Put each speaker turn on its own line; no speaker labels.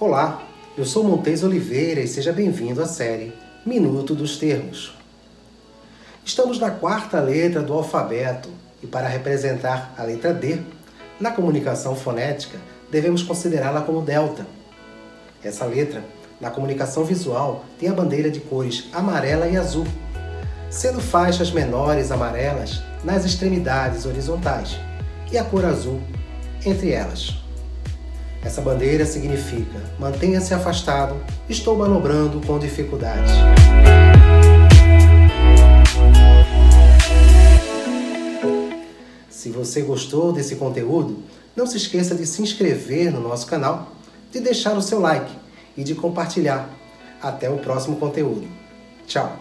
Olá, eu sou Montes Oliveira e seja bem-vindo à série Minuto dos Termos. Estamos na quarta letra do alfabeto e, para representar a letra D, na comunicação fonética, devemos considerá-la como delta. Essa letra, na comunicação visual, tem a bandeira de cores amarela e azul, sendo faixas menores amarelas nas extremidades horizontais e a cor azul entre elas. Essa bandeira significa mantenha-se afastado, estou manobrando com dificuldade. Se você gostou desse conteúdo, não se esqueça de se inscrever no nosso canal, de deixar o seu like e de compartilhar. Até o próximo conteúdo. Tchau!